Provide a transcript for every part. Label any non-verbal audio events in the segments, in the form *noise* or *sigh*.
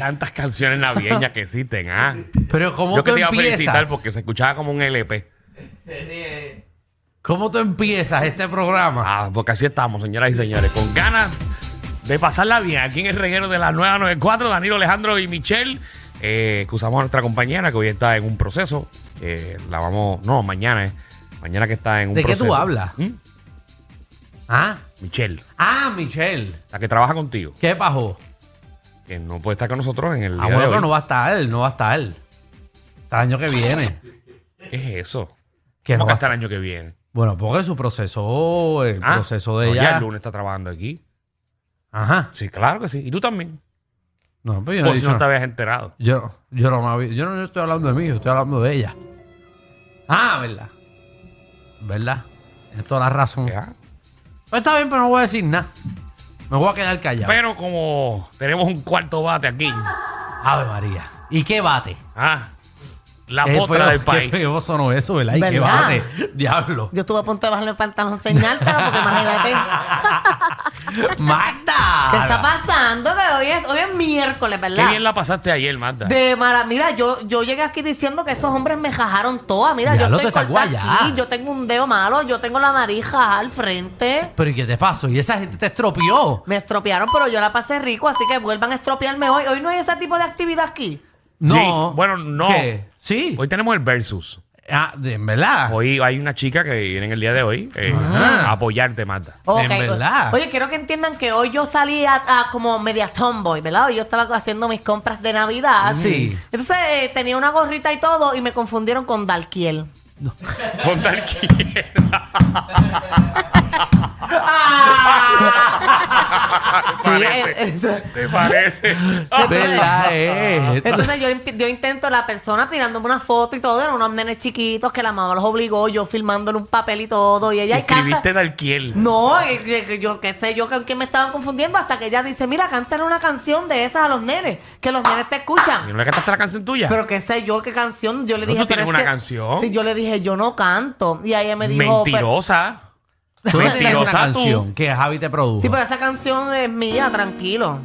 Tantas canciones navideñas que existen, ¿ah? Pero ¿cómo Yo que tú te iba a felicitar empiezas? porque se escuchaba como un LP. ¿Cómo tú empiezas este programa? Ah, porque así estamos, señoras y señores, con ganas de pasarla bien aquí en el reguero de la nueva 94, Danilo, Alejandro y Michelle. Eh, excusamos a nuestra compañera que hoy está en un proceso. Eh, la vamos, no, mañana, eh. Mañana que está en un ¿De qué proceso. tú hablas? ¿Mm? Ah, Michelle, ah, Michelle. la que trabaja contigo, ¿Qué pasó? Que no puede estar con nosotros en el día Ah, de bueno, hoy. pero no va a estar, no va a estar. Hasta el año que viene. ¿Qué es eso? Que ¿Cómo no que hasta el año que viene? Bueno, porque su proceso, el Ah, proceso de no, ya ella. el lunes está trabajando aquí. Ajá. Sí, claro que sí. Y tú también. No, pero yo no, si no te habías enterado. yo, yo no me había- yo no estoy hablando de mí, yo estoy hablando de ella. Ah, ¿verdad? ¿Verdad? Tienes toda la razón. Ya. Pues está bien, pero no voy a decir nada. Me voy a quedar callado. Pero como tenemos un cuarto bate aquí, Ave María. ¿Y qué bate? ah, la Qué potra feo- del Qué país. feo sonó eso, ¿verdad? ¿Y qué. Diablo. Yo estuve a punto de bajarle el pantalón señáltelo porque imagínate. *laughs* ¡Magda! ¿Qué está pasando? Que hoy es, hoy es miércoles, Qué ¿verdad? bien la pasaste ayer, Magda. De mara, mira, yo, yo llegué aquí diciendo que esos hombres me jajaron todas. Mira, Diablo, yo estoy corta aquí, yo tengo un dedo malo, yo tengo la nariz al frente. ¿Pero y qué te pasó? ¿Y esa gente te estropeó? Me estropearon, pero yo la pasé rico, así que vuelvan a estropearme hoy. Hoy no hay ese tipo de actividad aquí. No. bueno, no. ¿Qué? Sí. Hoy tenemos el versus. Ah, de en verdad. Hoy hay una chica que viene en el día de hoy eh, Ah. a apoyarte, Magda. Ok, En verdad. Oye, quiero que entiendan que hoy yo salí a, a como media tomboy, ¿verdad? Hoy yo estaba haciendo mis compras de Navidad. Sí. Entonces eh, tenía una gorrita y todo y me confundieron con Dalkiel. Aquí. Entonces- ¿Te parece? ¿Verdad, *laughs* eh? Entonces yo, yo intento la persona tirándome una foto y todo, eran unos nenes chiquitos que la mamá los obligó, yo filmándole un papel y todo, y ella y Escribiste canta. Dalquiel. No, y- y- yo qué sé, yo con quién me estaban confundiendo hasta que ella dice, mira, cántale una canción de esas a los nenes, que los nenes te ¿Y escuchan. no le cantaste la canción tuya? Pero qué sé yo, qué canción. Yo le No, dije, tú tienes una que- canción. Sí, yo le dije, yo no canto. Y ella me dijo, pero- Mentirosa. Tú una Mentirosa canción que Javi te produjo. sí, pero esa canción es mía, tranquilo.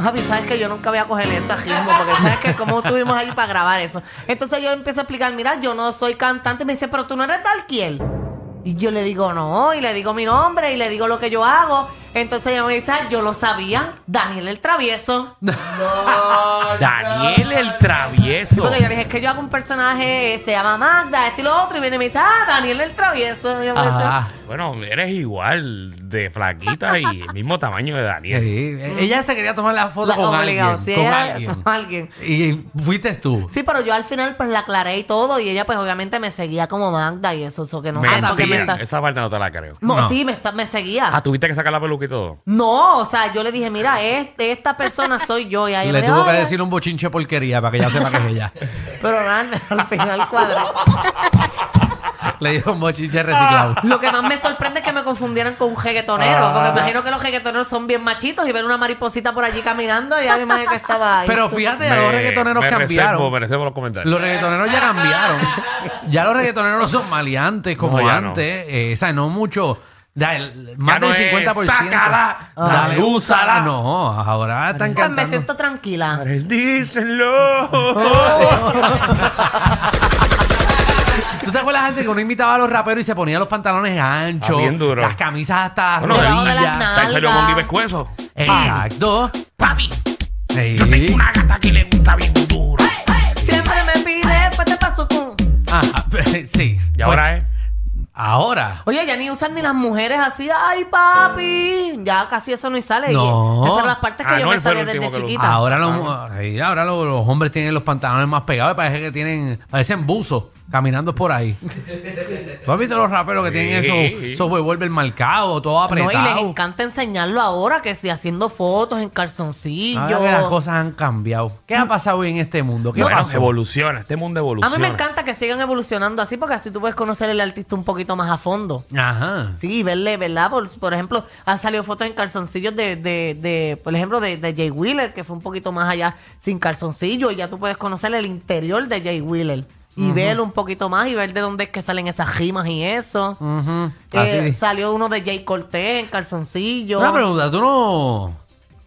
Javi, sabes que yo nunca voy a coger ese ritmo, porque sabes que como estuvimos ahí para grabar eso. Entonces yo empiezo a explicar, mira, yo no soy cantante. Y me dice, pero tú no eres Dalkiel. Y yo le digo, no, y le digo mi nombre, y le digo lo que yo hago. Entonces ella me dice, "Ah, yo lo sabía, Daniel el Travieso. *laughs* Daniel el travieso. porque yo le dije, es que yo hago un personaje, se llama Magda, este y lo otro, y viene y me dice, ah, Daniel el Travieso. Y yo me Ajá. Bueno, eres igual de flaquita y el mismo tamaño de Daniel. Sí, Ella se quería tomar la foto La- con obligado, alguien. sí, con ella- alguien. con alguien. Y fuiste tú. Sí, pero yo al final pues la aclaré y todo, y ella pues obviamente me seguía como Magda y eso, eso que no sé por qué me Mentira. está... Esa parte no te la creo. No, No. sí, me, está- me seguía. Ah, tuviste que sacar la peluca y todo. No, o sea, yo le dije, mira, este, esta persona soy yo. Y ahí Le me tuvo dijo, que "Ay, decir un bochinche porquería para que ella sepa que es ella. *laughs* Pero nada, al final cuadré. *laughs* Le dijo un bochinche reciclado. Lo que más me sorprende es que me confundieran con un reggaetonero. Ah. Porque imagino que los reggaetoneros son bien machitos y ven una mariposita por allí caminando y ya me imagino que estaba ahí. Pero fíjate, los reggaetoneros me cambiaron. Reservo, me reservo los comentarios. Los reggaetoneros ya cambiaron. Ya los reggaetoneros no son maleantes como No, ya no. antes. Eh, o sea, no mucho. Da, el- más del es, 50%. "Sácala, Dale, dale, úsala. No, ahora están Pues me cantando. siento tranquila. Díselo. *laughs* ¿Tú te acuerdas antes que uno invitaba a los raperos y se ponía los pantalones anchos? Ah, bien duro. Las camisas hasta las Bueno, Debajo de las rodillas. Ahí salió Mondi Pescuezo. Exacto. Papi, Sí. yo tengo una gata que le gusta bien duro. Siempre me pide, pues te paso con. Ajá, *laughs* sí. Y ahora es. Ahora. Oye, ya ni usan ni las mujeres así, ay papi. Ya casi eso no sale. No. Esas son las partes que Ah, yo no, me el sabía desde lo- chiquita. Ahora, los, sí, ahora los, los hombres tienen los pantalones más pegados. y Parece que tienen. Parecen buzos caminando por ahí. *laughs* ¿Tú has visto los raperos que tienen Sí. esos, esos revólver marcados, todo No, apretado? y les encanta enseñarlo ahora, que si haciendo fotos en calzoncillo. Ahora que las cosas han cambiado. ¿Qué ha pasado hoy en este mundo? ¿Qué Bueno, pasó? evoluciona, este mundo A evoluciona. mí me encanta que sigan evolucionando así, porque así tú puedes conocer al artista un poquito más a fondo. Ajá. Sí, verle, ¿verdad? Por, por ejemplo, han salido fotos en calzoncillos de, de, de por ejemplo, de, de Jay Wheeler, que fue un poquito más allá sin calzoncillo, y ya tú puedes conocer el interior de Jay Wheeler. Y verlo un poquito más y ver de dónde es que salen esas rimas y eso. Ujú. Eh, Así. salió uno de Jay Cortés en calzoncillo. Una pregunta, ¿tú no,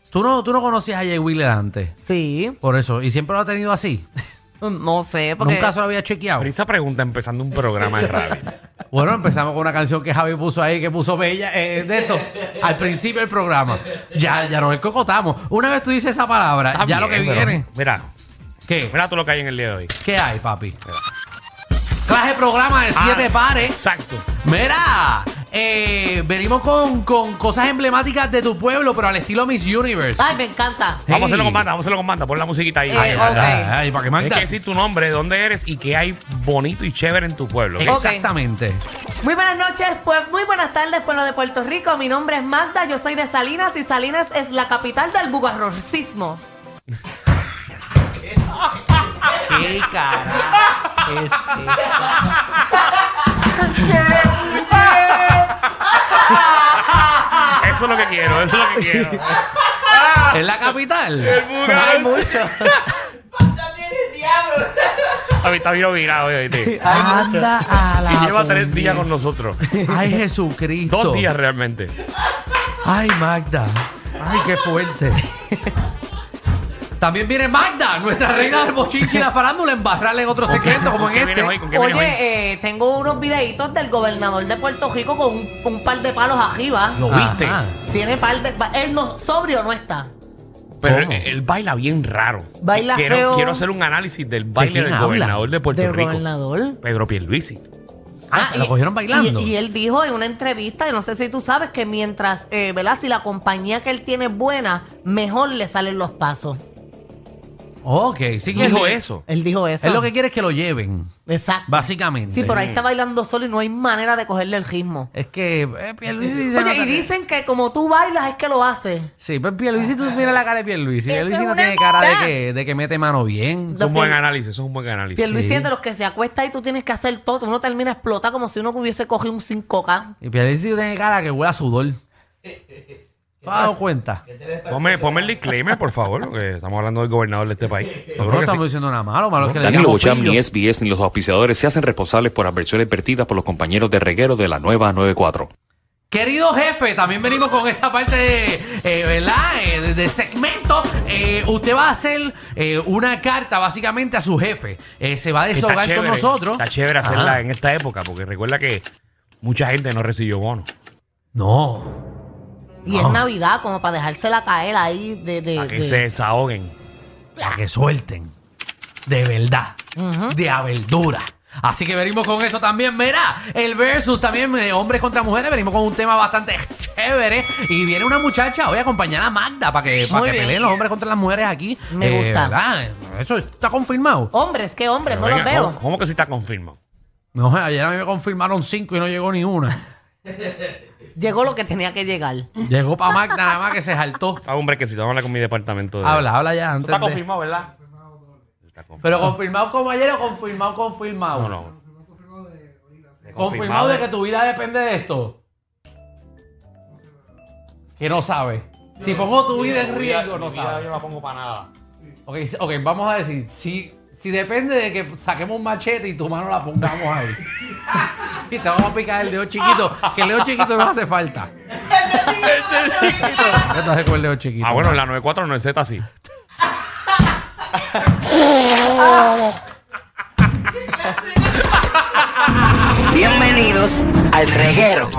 tú no, tú no conocías a Jay Wheeler antes? Sí, Por eso. ¿Y siempre lo ha tenido así? *laughs* *laughs* no sé, porque... Nunca se lo había chequeado. Pero esa pregunta empezando un programa de radio. *laughs* Bueno, empezamos con una canción que Javi puso ahí, que puso Bella, eh, de esto, al principio del programa. Ya, ya nos escocotamos. Una vez tú dices esa palabra, Está ya lo que pero viene. Mira, ¿Qué? mira todo lo que hay en el día de hoy. ¿Qué hay, papi? Clase programa de siete Ah, pares. Exacto. Mira, eh, venimos con, con cosas emblemáticas de tu pueblo, pero al estilo Miss Universe. Ay, me encanta. Vamos a hacerlo con banda, vamos a hacerlo con banda. Pon la musiquita ahí. Eh, Ay, ok. para que Tienes Magda. que decir tu nombre, dónde eres y qué hay bonito y chévere en tu pueblo. ¿ok? Exactamente. Muy buenas noches, pues muy buenas tardes, pueblo de Puerto Rico. Mi nombre es Magda, yo soy de Salinas y Salinas es la capital del bugarrocismo. ¿Qué cara es *laughs* *laughs* Eso es lo que quiero, eso es lo que quiero. *laughs* ¿Es la capital? *laughs* Hay mucho. A mí está bien virado ¿oíste? Anda a la Y lleva tres días con nosotros. Ay, Jesucristo. Dos días realmente. Ay, Magda. Ay, qué fuerte. También viene Magda, nuestra reina del bochinche y la farándula, embarrarle en otro secreto como en ¿Qué vienes hoy? este. ¿Con qué vienes hoy? Oye, eh, tengo unos videitos del gobernador de Puerto Rico con un, un par de palos arriba. ¿Lo viste? Ajá. Tiene par de... pa- Él no, sobrio no está. Pero ¿Cómo? él, él baila bien raro. Baila quiero, feo. Quiero hacer un análisis del baile quién del habla? gobernador de Puerto Del Rico. gobernador. Pedro Pierluisi. Ah, ¿te lo cogieron bailando? Y, y él dijo en una entrevista, y no sé si tú sabes, que mientras, eh, ¿verdad? Si la compañía que él tiene es buena, mejor le salen los pasos. Ok, sí que Dijo él- eso. Él dijo eso. Él lo que quiere es que lo lleven, Exacto. básicamente. Sí, por ahí está bailando solo y no hay manera de cogerle el ritmo. Es que eh, Pierluisi Oye, y que- dicen que como tú bailas es que lo hace. Sí, pues Pierluisi, tú miras la cara de Pierluisi. Eso Pierluisi no tiene cara de que, de que mete mano bien. Es un buen análisis, eso es un buen análisis. Pierluisi Sí. es de los que se acuesta y tú tienes que hacer todo. Uno termina explotar como si uno hubiese cogido un 5K. Y Pierluisi tiene cara que huele a sudor. *laughs* ¿Te has dado cuenta? Ponme, ponme el disclaimer, por favor, que *laughs* estamos hablando del gobernador de este país. Creo no que estamos sí. diciendo nada malo, malo es que Danilo Bocham, ni SBS, ni los auspiciadores se hacen responsables por adversiones vertidas por los compañeros de reguero de la nueva 94. Querido jefe, también venimos con esa parte de, eh, ¿verdad? Eh, de, de segmento. Eh, usted va a hacer eh, una carta básicamente a su jefe. Eh, se va a desahogar con nosotros. Está chévere hacerla Ajá. en esta época, porque recuerda que mucha gente no recibió bono. No. Y es Navidad, como para dejársela caer ahí de... de- Para que de- se desahoguen. Para que suelten. De verdad. De a verdura. Así que venimos con eso también. Mira, el versus también, eh, hombres contra mujeres. Venimos con un tema bastante chévere. Y viene una muchacha hoy a acompañar a Magda para que, para Muy que bien. peleen los hombres contra las mujeres aquí. Me Eh, gusta. ¿verdad? Eso está confirmado. Hombres, ¿qué hombres? Pero no los venga, veo. ¿cómo, cómo que sí está confirmado? No, ayer a mí me confirmaron cinco y no llegó ni una. *laughs* Llegó lo que tenía que llegar. Llegó para Magda nada más que se saltó. Ah, hombre, que si te hablar con mi departamento de... Habla, habla ya ¿Tú antes. está de- confirmado, ¿verdad? Está confirmado. Pero confirmado como ayer o confirmado, confirmado. No, no. Confirmado de que tu vida depende de esto. Que no sabe. Si pongo tu vida en riesgo, no Mi vida sabe. Yo no la pongo para nada. Ok, s- ok, vamos a decir, si, si depende de que saquemos un machete y tu mano la pongamos ahí. *laughs* y te vamos a picar el dedo chiquito, que el dedo chiquito no hace falta. ¿Qué te hace con el dedo chiquito? Ah, bueno, en la 94 no es Z así. Bienvenidos al reguero.